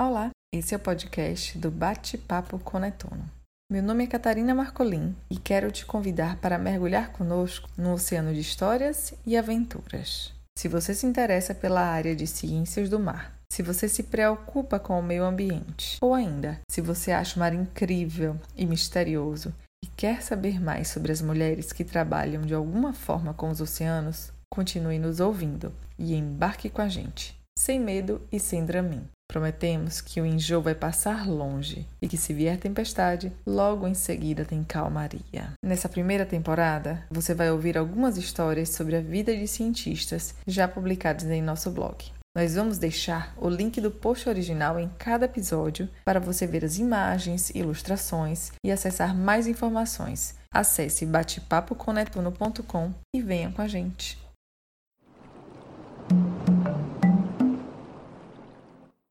Olá, esse é o podcast do Bate-Papo com Netuno. Meu nome é Catarina Marcolin e quero te convidar para mergulhar conosco no oceano de histórias e aventuras. Se você se interessa pela área de ciências do mar, se você se preocupa com o meio ambiente, ou ainda, se você acha o mar incrível e misterioso e quer saber mais sobre as mulheres que trabalham de alguma forma com os oceanos, continue nos ouvindo e embarque com a gente, sem medo e sem dramin. Prometemos que o enjoo vai passar longe e que, se vier tempestade, logo em seguida tem calmaria. Nessa primeira temporada, você vai ouvir algumas histórias sobre a vida de cientistas já publicadas em nosso blog. Nós vamos deixar o link do post original em cada episódio para você ver as imagens, ilustrações e acessar mais informações. Acesse batepapoconetuno.com e venha com a gente.